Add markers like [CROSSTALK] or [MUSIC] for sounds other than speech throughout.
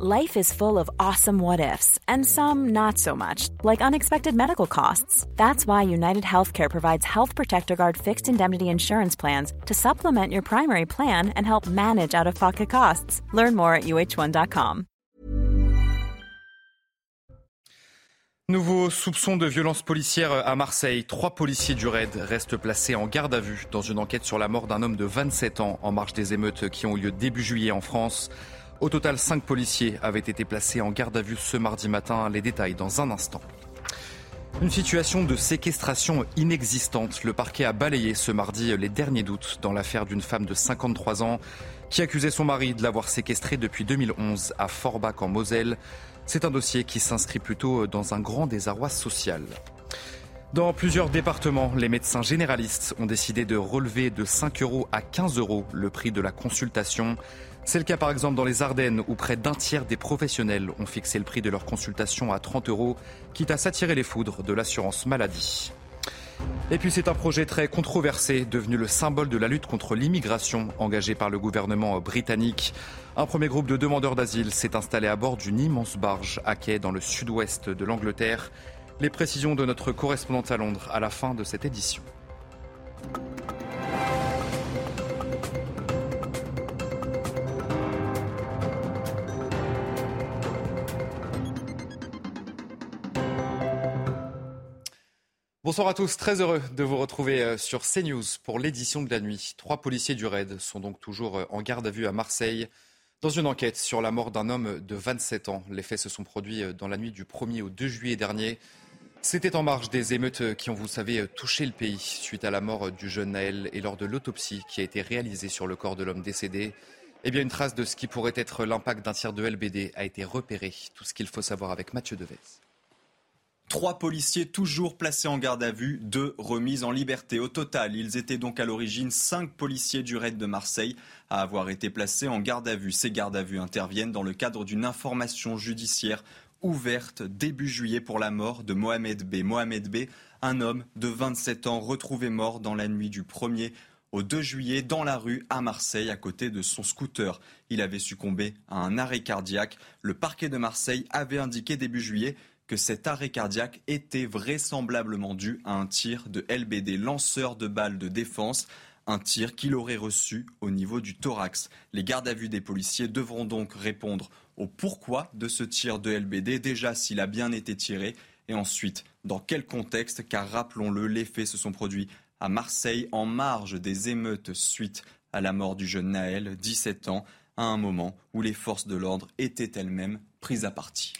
Life is full of awesome what ifs, and some not so much, like unexpected medical costs. That's why United Healthcare provides Health Protector Guard fixed indemnity insurance plans to supplement your primary plan and help manage out of pocket costs. Learn more at uh1.com. Nouveau soupçon de violence policière à Marseille. Trois policiers du RAID restent placés en garde à vue dans une enquête sur la mort d'un homme de 27 ans en marge des émeutes qui ont eu lieu début juillet en France. Au total, cinq policiers avaient été placés en garde à vue ce mardi matin. Les détails dans un instant. Une situation de séquestration inexistante. Le parquet a balayé ce mardi les derniers doutes dans l'affaire d'une femme de 53 ans qui accusait son mari de l'avoir séquestrée depuis 2011 à Forbach en Moselle. C'est un dossier qui s'inscrit plutôt dans un grand désarroi social. Dans plusieurs départements, les médecins généralistes ont décidé de relever de 5 euros à 15 euros le prix de la consultation. C'est le cas par exemple dans les Ardennes où près d'un tiers des professionnels ont fixé le prix de leur consultation à 30 euros, quitte à s'attirer les foudres de l'assurance maladie. Et puis c'est un projet très controversé, devenu le symbole de la lutte contre l'immigration engagée par le gouvernement britannique. Un premier groupe de demandeurs d'asile s'est installé à bord d'une immense barge à quai dans le sud-ouest de l'Angleterre. Les précisions de notre correspondante à Londres à la fin de cette édition. Bonsoir à tous, très heureux de vous retrouver euh, sur CNews pour l'édition de la nuit. Trois policiers du RAID sont donc toujours euh, en garde à vue à Marseille dans une enquête sur la mort d'un homme de 27 ans. Les faits se sont produits euh, dans la nuit du 1er au 2 juillet dernier. C'était en marge des émeutes qui ont, vous savez, touché le pays suite à la mort du jeune Naël et lors de l'autopsie qui a été réalisée sur le corps de l'homme décédé. Eh bien, une trace de ce qui pourrait être l'impact d'un tir de LBD a été repérée. Tout ce qu'il faut savoir avec Mathieu Devez. Trois policiers toujours placés en garde à vue, deux remises en liberté. Au total, ils étaient donc à l'origine cinq policiers du raid de Marseille à avoir été placés en garde à vue. Ces gardes à vue interviennent dans le cadre d'une information judiciaire ouverte début juillet pour la mort de Mohamed B. Mohamed B, un homme de 27 ans retrouvé mort dans la nuit du 1er au 2 juillet dans la rue à Marseille à côté de son scooter. Il avait succombé à un arrêt cardiaque. Le parquet de Marseille avait indiqué début juillet que cet arrêt cardiaque était vraisemblablement dû à un tir de LBD, lanceur de balles de défense, un tir qu'il aurait reçu au niveau du thorax. Les gardes à vue des policiers devront donc répondre au pourquoi de ce tir de LBD, déjà s'il a bien été tiré, et ensuite dans quel contexte, car rappelons-le, les faits se sont produits à Marseille en marge des émeutes suite à la mort du jeune Naël, 17 ans, à un moment où les forces de l'ordre étaient elles-mêmes prises à partie.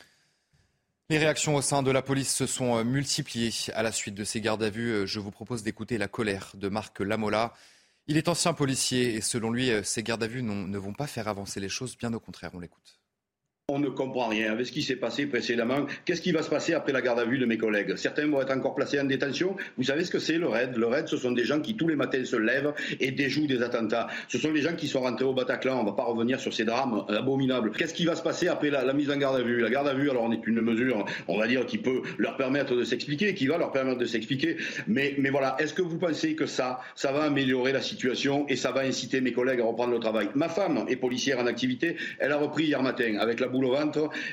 Les réactions au sein de la police se sont euh, multipliées à la suite de ces gardes à vue. Euh, je vous propose d'écouter la colère de Marc Lamola. Il est ancien policier et selon lui, euh, ces gardes à vue ne vont pas faire avancer les choses, bien au contraire, on l'écoute. On ne comprend rien avec ce qui s'est passé précédemment. Qu'est-ce qui va se passer après la garde à vue de mes collègues? Certains vont être encore placés en détention. Vous savez ce que c'est le RAID? Le RAID, ce sont des gens qui tous les matins se lèvent et déjouent des attentats. Ce sont des gens qui sont rentrés au Bataclan. On ne va pas revenir sur ces drames abominables. Qu'est-ce qui va se passer après la, mise en garde à vue? La garde à vue, alors on est une mesure, on va dire, qui peut leur permettre de s'expliquer, qui va leur permettre de s'expliquer. Mais, mais voilà, est-ce que vous pensez que ça, ça va améliorer la situation et ça va inciter mes collègues à reprendre le travail? Ma femme est policière en activité. Elle a repris hier matin avec la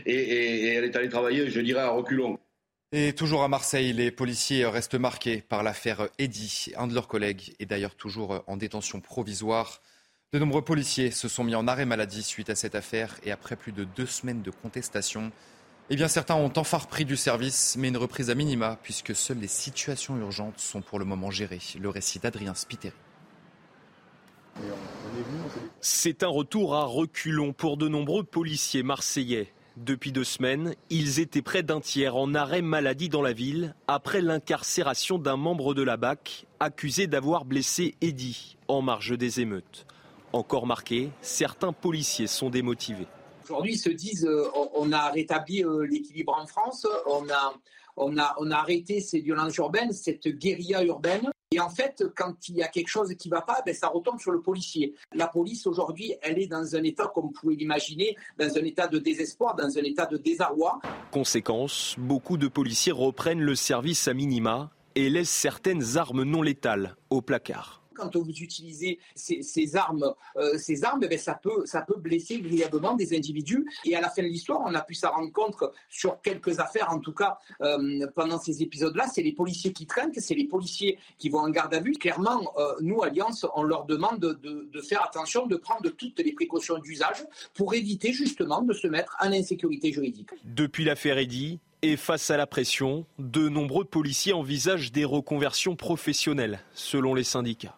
et, elle est allée travailler, je dirais, à reculons. Et toujours à Marseille, les policiers restent marqués par l'affaire Eddy. Un de leurs collègues est d'ailleurs toujours en détention provisoire. De nombreux policiers se sont mis en arrêt maladie suite à cette affaire et après plus de deux semaines de contestation. Eh bien, certains ont enfin repris du service, mais une reprise à minima, puisque seules les situations urgentes sont pour le moment gérées. Le récit d'Adrien Spiteri. C'est un retour à reculons pour de nombreux policiers marseillais. Depuis deux semaines, ils étaient près d'un tiers en arrêt maladie dans la ville après l'incarcération d'un membre de la BAC accusé d'avoir blessé Eddy en marge des émeutes. Encore marqué, certains policiers sont démotivés. Aujourd'hui, ils se disent euh, on a rétabli euh, l'équilibre en France, on, a, on a arrêté ces violences urbaines, cette guérilla urbaine. Et en fait, quand il y a quelque chose qui ne va pas, ben, ça retombe sur le policier. La police, aujourd'hui, elle est dans un état, comme vous pouvez l'imaginer, dans un état de désespoir, dans un état de désarroi. Conséquence, beaucoup de policiers reprennent le service à minima et laissent certaines armes non létales au placard. Quand vous utilisez ces, armes, euh, ces armes eh ça, peut, ça peut blesser grièvement des individus. Et à la fin de l'histoire, on a pu s'en rendre compte sur quelques affaires, en tout cas euh, pendant ces épisodes-là, c'est les policiers qui trinquent, c'est les policiers qui vont en garde à vue. Clairement, euh, nous, Alliance, on leur demande de, de faire attention, de prendre toutes les précautions d'usage pour éviter justement de se mettre en insécurité juridique. Depuis l'affaire Eddy, et face à la pression, de nombreux policiers envisagent des reconversions professionnelles, selon les syndicats.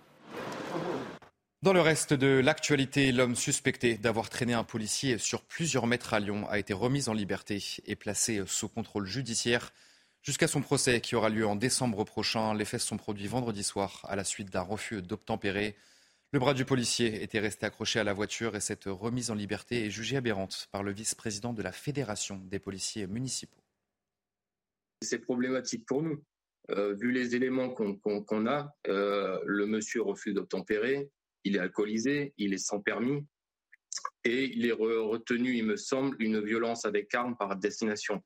Dans le reste de l'actualité, l'homme suspecté d'avoir traîné un policier sur plusieurs mètres à Lyon a été remis en liberté et placé sous contrôle judiciaire jusqu'à son procès qui aura lieu en décembre prochain. Les faits sont produits vendredi soir à la suite d'un refus d'obtempérer. Le bras du policier était resté accroché à la voiture et cette remise en liberté est jugée aberrante par le vice-président de la Fédération des policiers municipaux. C'est problématique pour nous. Euh, vu les éléments qu'on a, euh, le monsieur refuse d'obtempérer, il est alcoolisé, il est sans permis, et il est retenu, il me semble, une violence avec arme par destination.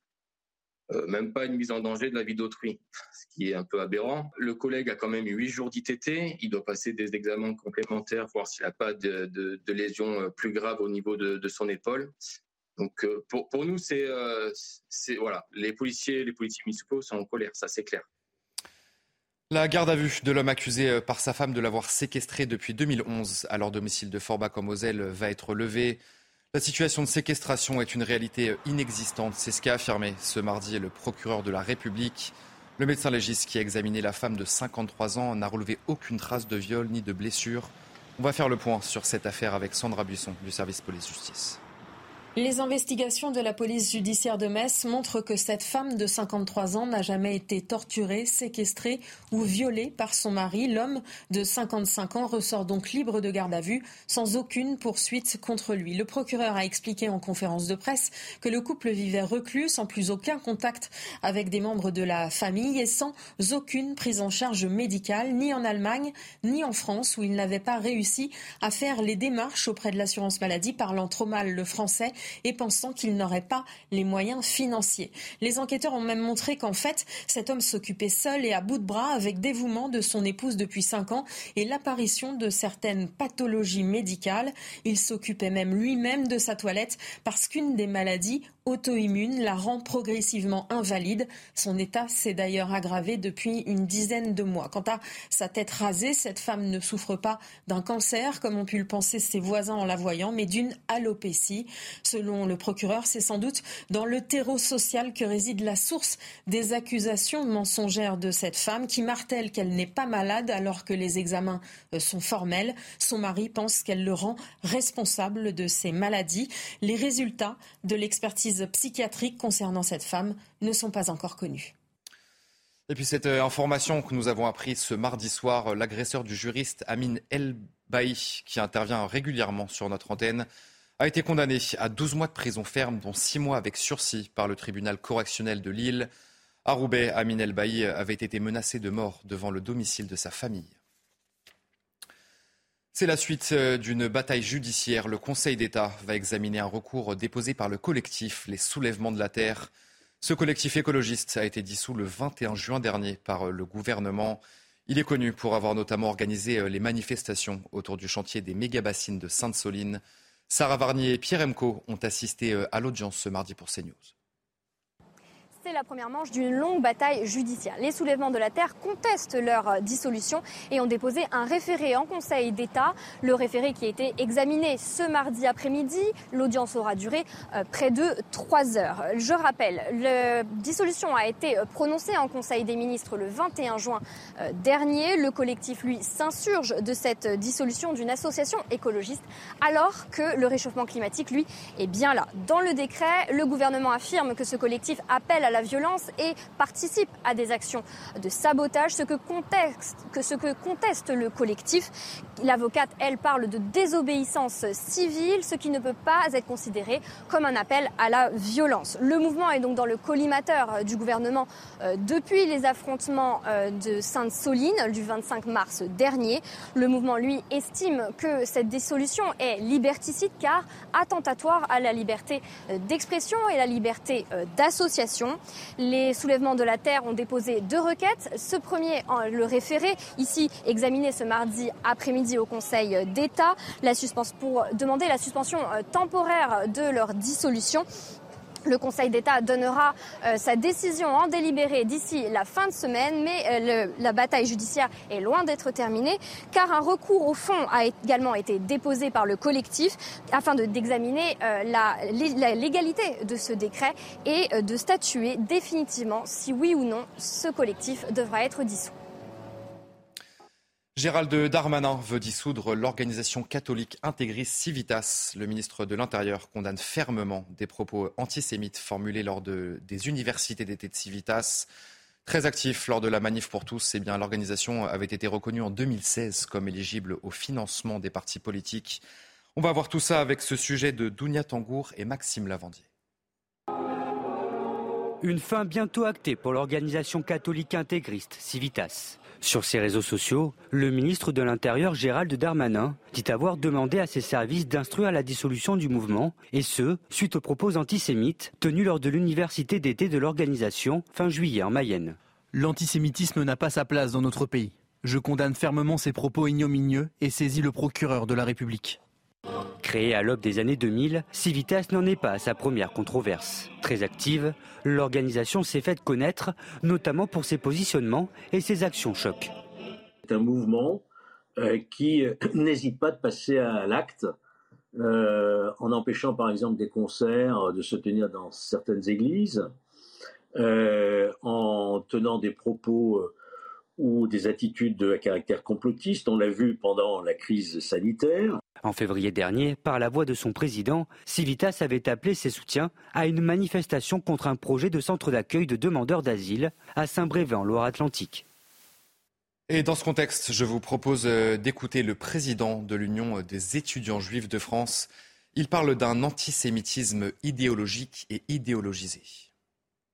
Euh, même pas une mise en danger de la vie d'autrui, [LAUGHS] ce qui est un peu aberrant. Le collègue a quand même eu huit jours d'ITT, il doit passer des examens complémentaires, voir s'il n'a pas de, lésions euh, plus graves au niveau de, son épaule. Donc euh, pour, pour nous, c'est voilà, les policiers, les policiers municipaux sont en colère, ça c'est clair. La garde à vue de l'homme accusé euh, par sa femme de l'avoir séquestré depuis 2011 à leur domicile de Forbach en Moselle va être levée. La situation de séquestration est une réalité euh, inexistante. C'est ce qu'a affirmé ce mardi le procureur de la République. Le médecin légiste qui a examiné la femme de 53 ans n'a relevé aucune trace de viol ni de blessure. On va faire le point sur cette affaire avec Sandra Buisson du service police-justice. Les investigations de la police judiciaire de Metz montrent que cette femme de 53 ans n'a jamais été torturée, séquestrée ou violée par son mari. L'homme de 55 ans ressort donc libre de garde à vue sans aucune poursuite contre lui. Le procureur a expliqué en conférence de presse que le couple vivait reclus sans plus aucun contact avec des membres de la famille et sans aucune prise en charge médicale ni en Allemagne ni en France où il n'avait pas réussi à faire les démarches auprès de l'assurance maladie parlant trop mal le français et pensant qu'il n'aurait pas les moyens financiers. Les enquêteurs ont même montré qu'en fait, cet homme s'occupait seul et à bout de bras avec dévouement de son épouse depuis cinq ans et l'apparition de certaines pathologies médicales. Il s'occupait même lui-même de sa toilette parce qu'une des maladies auto-immune la rend progressivement invalide. Son état s'est d'ailleurs aggravé depuis une dizaine de mois. Quant à sa tête rasée, cette femme ne souffre pas d'un cancer, comme ont pu le penser ses voisins en la voyant, mais d'une alopécie. Selon le procureur, c'est sans doute dans le terreau social que réside la source des accusations mensongères de cette femme qui martèle qu'elle n'est pas malade alors que les examens euh, sont formels. Son mari pense qu'elle le rend responsable de ses maladies. Les résultats de l'expertise psychiatriques concernant cette femme ne sont pas encore connues. Et puis cette euh, information que nous avons apprise ce mardi soir, euh, l'agresseur du juriste Amin El Baï, qui intervient régulièrement sur notre antenne, a été condamné à 12 mois de prison ferme, dont 6 mois avec sursis par le tribunal correctionnel de Lille. À Roubaix, Amin El Baï avait été menacé de mort devant le domicile de sa famille. C'est la suite euh, d'une bataille judiciaire. Le Conseil d'État va examiner un recours déposé par le collectif Les Soulèvements de la Terre. Ce collectif écologiste a été dissous le 21 juin dernier par euh, le gouvernement. Il est connu pour avoir notamment organisé euh, les manifestations autour du chantier des méga-bassines de Sainte-Soline. Sarah Varnier et Pierre Emco ont assisté à l'audience ce mardi pour CNews c'est la première manche d'une longue bataille judiciaire. Les soulèvements de la Terre contestent leur euh, dissolution et ont déposé un référé en Conseil d'État. Le référé qui a été examiné ce mardi après-midi. L'audience aura duré euh, près de trois heures. Je rappelle, la dissolution a été euh, prononcée en Conseil des ministres le 21 juin dernier. Le collectif, lui, s'insurge de cette dissolution d'une association écologiste alors que le réchauffement climatique, lui, est bien là. Dans le décret, le gouvernement affirme que ce collectif appelle à la violence et participe à des actions de sabotage, ce que conteste, ce que conteste le collectif. L'avocate, elle, parle de désobéissance civile, ce qui ne peut pas être considéré comme un appel à la violence. Le mouvement est donc dans le collimateur euh, du gouvernement euh, depuis les affrontements euh, de Sainte-Soline du 25 mars dernier. Le mouvement, lui, estime que cette dissolution est liberticide car attentatoire à la liberté d'expression et la liberté d'association. Les soulèvements de la Terre ont déposé deux requêtes. Ce premier, le référé, ici examiné ce mardi après-midi au Conseil d'État, pour demander la suspension euh, temporaire de leur dissolution. Le Conseil d'État donnera euh, sa décision en délibéré d'ici la fin de semaine, mais euh, la bataille judiciaire est loin d'être terminée, car un recours au fond a également été déposé par le collectif afin d'examiner euh, la, la, légalité de ce décret et de statuer définitivement si oui ou non ce collectif devra être dissous. Gérald Darmanin veut dissoudre l'organisation catholique intégriste Civitas. Le ministre de l'Intérieur condamne fermement des propos antisémites formulés lors de, des universités d'été de Civitas. Très actif lors de la manif pour tous, eh l'organisation avait été reconnue en 2016 comme éligible au financement des partis politiques. On va voir tout ça avec ce sujet de Dounia Tangour et Maxime Lavandier. Une fin bientôt actée pour l'organisation catholique intégriste Civitas. Sur ses réseaux sociaux, le ministre de l'Intérieur Gérald Darmanin dit avoir demandé à ses services d'instruire la dissolution du mouvement, et ce, suite aux propos antisémites tenus lors de l'université d'été de l'organisation fin juillet en Mayenne. L'antisémitisme n'a pas sa place dans notre pays. Je condamne fermement ces propos ignominieux et saisis le procureur de la République. Créée à l'aube des années 2000, Civitas n'en est pas à sa première controverse. Très active, l'organisation s'est faite connaître, notamment pour ses positionnements et ses actions choc. C'est un mouvement euh, qui euh, [CLEARS THROAT] n'hésite pas de passer à l'acte euh, en empêchant par exemple des concerts de se tenir dans certaines églises, en tenant des propos ou des attitudes de caractère complotiste. On l'a vu pendant la crise sanitaire. En février dernier, par la voix de son président, Civitas avait appelé ses soutiens à une manifestation contre un projet de centre d'accueil de demandeurs d'asile à Saint-Brévin en Loire-Atlantique. Et dans ce contexte, je vous propose euh, d'écouter le président de l'Union des étudiants juifs de France. Il parle d'un antisémitisme idéologique et idéologisé.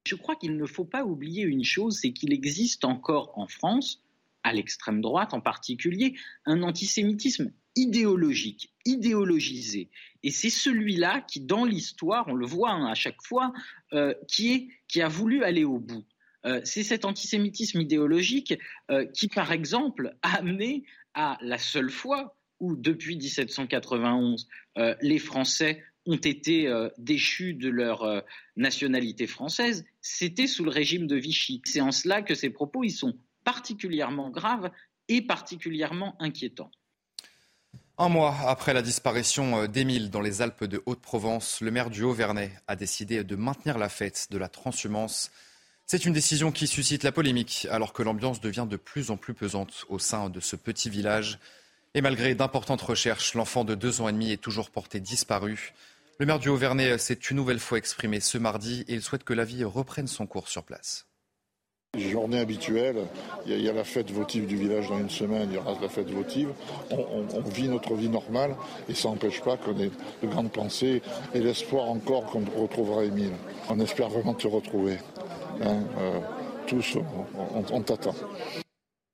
Je crois qu'il ne faut pas oublier une chose, c'est qu'il existe encore en France, à l'extrême droite en particulier, un antisémitisme idéologique, idéologisé. Et c'est celui-là qui, dans l'histoire, on le voit hein, à chaque fois, euh, qui, a voulu aller au bout. Euh, c'est cet antisémitisme idéologique euh, qui, par exemple, a amené à la seule fois où, depuis 1791, les Français ont été déchus de leur nationalité française, c'était sous le régime de Vichy. C'est en cela que ces propos ils sont particulièrement graves et particulièrement inquiétants. Un mois après la disparition euh, d'Émile dans les Alpes de Haute-Provence, le maire du Haut-Vernay a décidé de maintenir la fête de la transhumance. C'est une décision qui suscite la polémique alors que l'ambiance devient de plus en plus pesante au sein de ce petit village. Et malgré d'importantes recherches, l'enfant de deux ans et demi est toujours porté disparu. Le maire du Haut-Vernay s'est une nouvelle fois exprimé ce mardi et il souhaite que la vie reprenne son cours sur place. Journée habituelle, il y, a, la fête votive du village dans une semaine, il y aura la fête votive. On, vit notre vie normale et ça n'empêche pas qu'on ait de grandes pensées et l'espoir encore qu'on retrouvera Émile. On espère vraiment te retrouver. Hein, euh, tous, on, t'attend.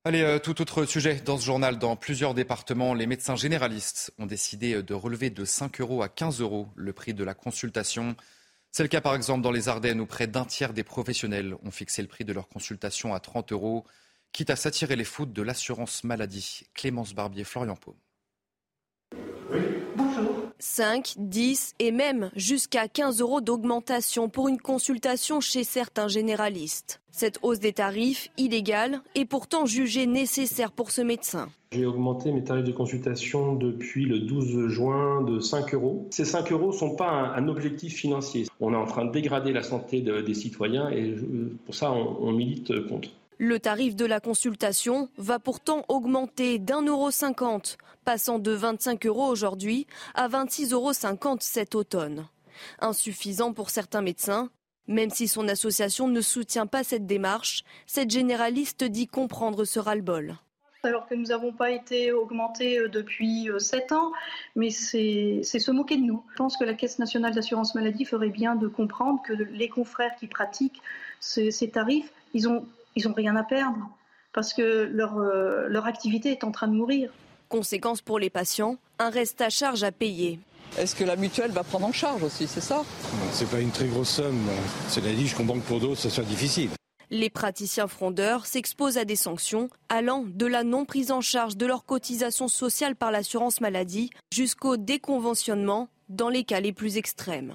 Allez, euh, tout autre sujet dans ce journal. Dans plusieurs départements, les médecins généralistes ont décidé de relever de 5 euros à 15 euros le prix de la consultation. C'est le cas par exemple dans les Ardennes où près d'un tiers des professionnels ont fixé le prix de leur consultation à 30 euros, quitte à s'attirer les foudres de l'assurance maladie. Clémence Barbier, Florian Paume. 5, 10 et même jusqu'à 15 euros d'augmentation pour une consultation chez certains généralistes. Cette hausse des tarifs, illégale, est pourtant jugée nécessaire pour ce médecin. J'ai augmenté mes tarifs de consultation depuis le 12 juin de 5 euros. Ces 5 euros ne sont pas un, objectif financier. On est en train de dégrader la santé des citoyens et pour ça on milite contre. Le tarif de la consultation va pourtant augmenter d'un euro cinquante, passant de 25 euros aujourd'hui à 26,50 euros cet automne. Insuffisant pour certains médecins, même si son association ne soutient pas cette démarche, cette généraliste dit comprendre ce ras-le-bol alors que nous n'avons pas été augmentés euh, depuis euh, sept ans, mais c'est se moquer de nous. Je pense que la Caisse nationale d'assurance maladie ferait bien de comprendre que les confrères qui pratiquent ces tarifs, ils ont ils n'ont rien à perdre parce que leur, euh, leur activité est en train de mourir. Conséquence pour les patients, un reste à charge à payer. est-ce que la mutuelle va prendre en charge aussi C'est ça? C'est pas une très grosse somme. Cela dit, je comprends que pour d'autres, ça soit difficile. Les praticiens frondeurs s'exposent à des sanctions allant de la non prise en charge de leurs cotisations sociales par l'assurance maladie jusqu'au déconventionnement dans les cas les plus extrêmes.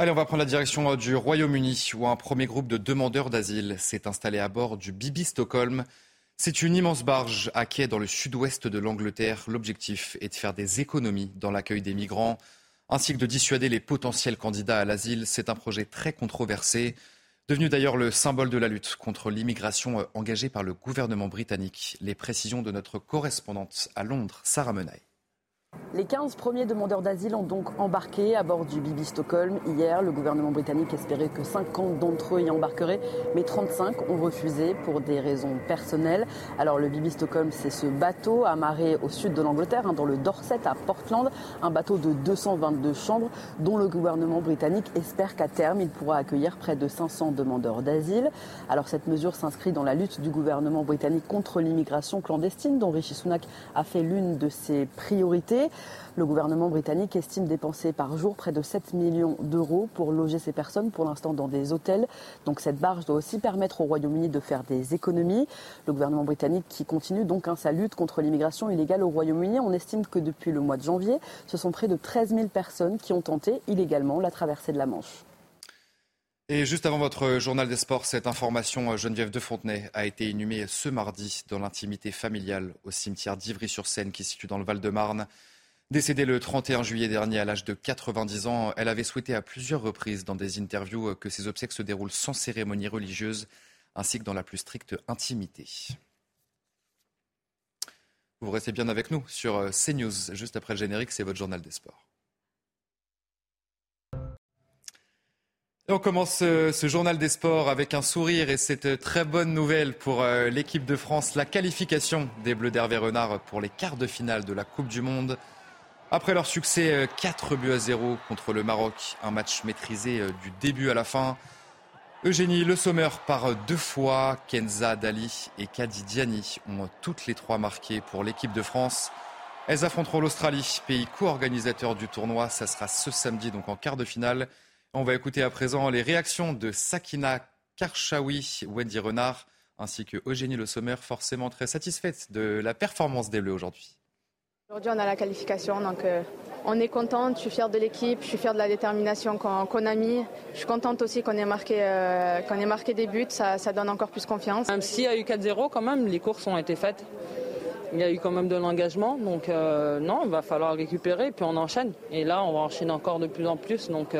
Allez, on va prendre la direction du Royaume-Uni où un premier groupe de demandeurs d'asile s'est installé à bord du Bibi Stockholm. C'est une immense barge à quai dans le sud-ouest de l'Angleterre. L'objectif est de faire des économies dans l'accueil des migrants ainsi que de dissuader les potentiels candidats à l'asile. C'est un projet très controversé devenu d'ailleurs le symbole de la lutte contre l'immigration euh, engagée par le gouvernement britannique. Les précisions de notre correspondante à Londres, Sarah Menaille. Les 15 premiers demandeurs d'asile ont donc embarqué à bord du Bibi Stockholm hier. Le gouvernement britannique espérait que 50 d'entre eux y embarqueraient, mais 35 ont refusé pour des raisons personnelles. Alors le Bibi Stockholm, c'est ce bateau amarré au sud de l'Angleterre, hein, dans le Dorset à Portland, un bateau de 222 chambres dont le gouvernement britannique espère qu'à terme, il pourra accueillir près de 500 demandeurs d'asile. Alors cette mesure s'inscrit dans la lutte du gouvernement britannique contre l'immigration clandestine, dont Rishi Sunak a fait l'une de ses priorités. Le gouvernement britannique estime dépenser par jour près de 7 millions d'euros pour loger ces personnes, pour l'instant dans des hôtels. Donc cette barge doit aussi permettre au Royaume-Uni de faire des économies. Le gouvernement britannique qui continue donc hein, sa lutte contre l'immigration illégale au Royaume-Uni. On estime que depuis le mois de janvier, ce sont près de 13 000 personnes qui ont tenté illégalement la traversée de la Manche. Et juste avant votre journal des sports, cette information, Geneviève de Fontenay a été inhumée ce mardi dans l'intimité familiale au cimetière d'Ivry-sur-Seine qui se situe dans le Val-de-Marne. Décédée le 31 juillet dernier à l'âge de 90 ans, elle avait souhaité à plusieurs reprises dans des interviews que ses obsèques se déroulent sans cérémonie religieuse ainsi que dans la plus stricte intimité. Vous restez bien avec nous sur euh, CNews. Juste après le générique, c'est votre journal des sports. on commence euh, ce, journal des sports avec un sourire et cette très bonne nouvelle pour euh, l'équipe de France, la qualification des Bleus d'Hervé Renard pour les quarts de finale de la Coupe du Monde. Après leur succès 4 euh, buts à 0 contre le Maroc, un match maîtrisé euh, du début à la fin, Eugénie Le Sommer par deux fois, Kenza Dali et Kadi Diani ont toutes les trois marqué pour l'équipe de France. Elles affronteront l'Australie, pays co-organisateur du tournoi. Ça sera ce samedi, donc en quart de finale. On va écouter à présent les réactions de Sakina Karchaoui, Wendy Renard, ainsi que Eugénie Le Sommer, forcément très satisfaite de la performance des Bleus aujourd'hui. Aujourd'hui, on a la qualification, donc euh, on est contente. Je suis fière de l'équipe, je suis fière de la détermination qu'on a mis. Je suis contente aussi qu'on ait, marqué, euh, ait marqué des buts, ça, donne encore plus confiance. Même s'il y a eu 4-0, quand même, les courses ont été faites. Il y a eu quand même de l'engagement, donc euh, non, il va falloir récupérer, puis on enchaîne. Et là, on va enchaîner encore de plus en plus, donc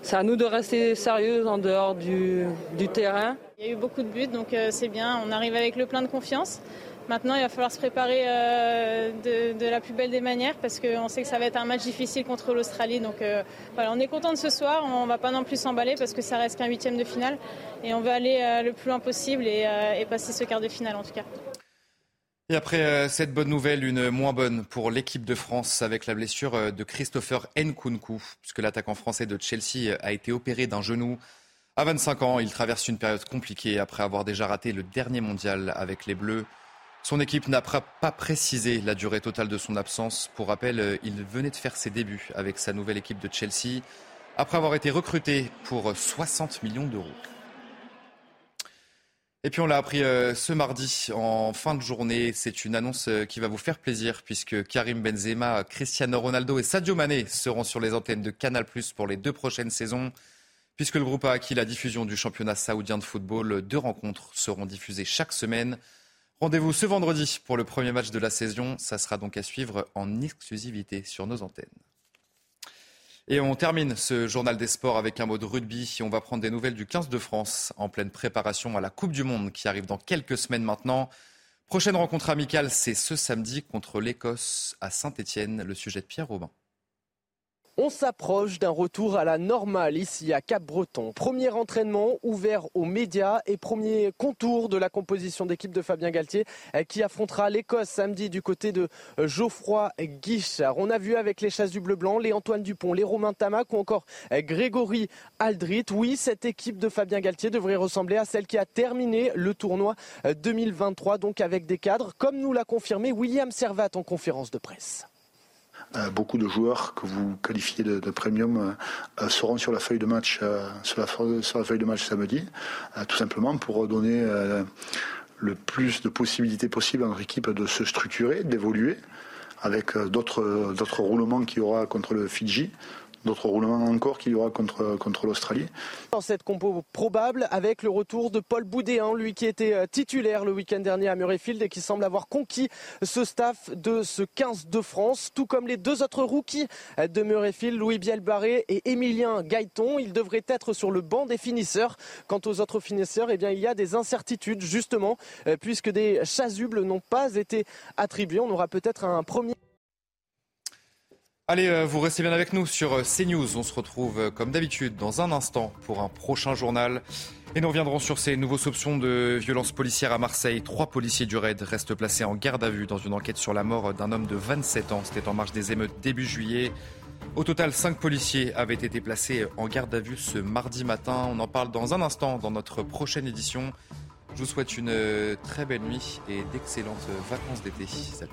c'est à nous de rester sérieux en dehors du, du, terrain. Il y a eu beaucoup de buts, donc c'est bien, on arrive avec le plein de confiance. Maintenant, il va falloir se préparer euh, de, la plus belle des manières parce qu'on sait que ça va être un match difficile contre l'Australie. Donc euh, voilà, on est content de ce soir. On ne va pas non plus s'emballer parce que ça reste qu'un huitième de finale. Et on va aller euh, le plus loin possible et, passer ce quart de finale en tout cas. Et après cette bonne nouvelle, une moins bonne pour l'équipe de France avec la blessure de Christopher Nkunku, puisque l'attaquant français de Chelsea a été opéré d'un genou. À 25 ans, il traverse une période compliquée après avoir déjà raté le dernier mondial avec les Bleus. Son équipe n'a pas précisé la durée totale de son absence. Pour rappel, euh, il venait de faire ses débuts avec sa nouvelle équipe de Chelsea après avoir été recruté pour 60 millions d'euros. Et puis on l'a appris euh, ce mardi en fin de journée. C'est une annonce euh, qui va vous faire plaisir puisque Karim Benzema, Cristiano Ronaldo et Sadio Mané seront sur les antennes de Canal+ pour les deux prochaines saisons. Puisque le groupe a acquis la diffusion du championnat saoudien de football, deux rencontres seront diffusées chaque semaine. Rendez-vous ce vendredi pour le premier match de la saison. Ça sera donc à suivre en exclusivité sur nos antennes. Et on termine ce journal des sports avec un mot de rugby. On va prendre des nouvelles du 15 de France en pleine préparation à la Coupe du Monde qui arrive dans quelques semaines maintenant. Prochaine rencontre amicale, c'est ce samedi contre l'Écosse à Saint-Étienne. Le sujet de Pierre Robin. On s'approche d'un retour à la normale ici à Cap-Breton. Premier entraînement ouvert aux médias et premier contour de la composition d'équipe de Fabien Galtier euh, qui affrontera l'Écosse samedi du côté de euh, Geoffroy Guichard. On a vu avec les chasses du bleu-blanc les Antoine Dupont, les Romain Tamac ou encore euh, Grégory Aldrit. Oui, cette équipe de Fabien Galtier devrait ressembler à celle qui a terminé le tournoi 2023, donc avec des cadres, comme nous l'a confirmé William Servat en conférence de presse. Beaucoup de joueurs que vous qualifiez de, premium seront sur la feuille de match, sur la, feuille de match samedi, tout simplement pour donner le plus de possibilités possibles à notre équipe de se structurer, d'évoluer, avec d'autres roulements qu'il y aura contre le Fidji, d'autres roulements encore qu'il y aura contre, contre l'Australie. Dans cette compo probable, avec le retour de Paul Boudéan, lui qui était euh, titulaire le week-end dernier à Murrayfield et qui semble avoir conquis ce staff de ce 15 de France, tout comme les deux autres rookies de Murrayfield, Louis Bielbarré et Émilien Gaëton. Ils devraient être sur le banc des finisseurs. Quant aux autres finisseurs, eh bien, il y a des incertitudes justement, euh, puisque des chasubles n'ont pas été attribués. On aura peut-être un premier Allez, euh, vous restez bien avec nous sur euh, CNews. On se retrouve euh, comme d'habitude dans un instant pour un prochain journal. Et nous reviendrons sur ces nouveaux soupçons de violence policière à Marseille. Trois policiers du RAID restent placés en garde à vue dans une enquête sur la mort d'un homme de 27 ans. C'était en marge des émeutes début juillet. Au total, cinq policiers avaient été placés en garde à vue ce mardi matin. On en parle dans un instant dans notre prochaine édition. Je vous souhaite une très belle nuit et d'excellentes vacances d'été. Salut.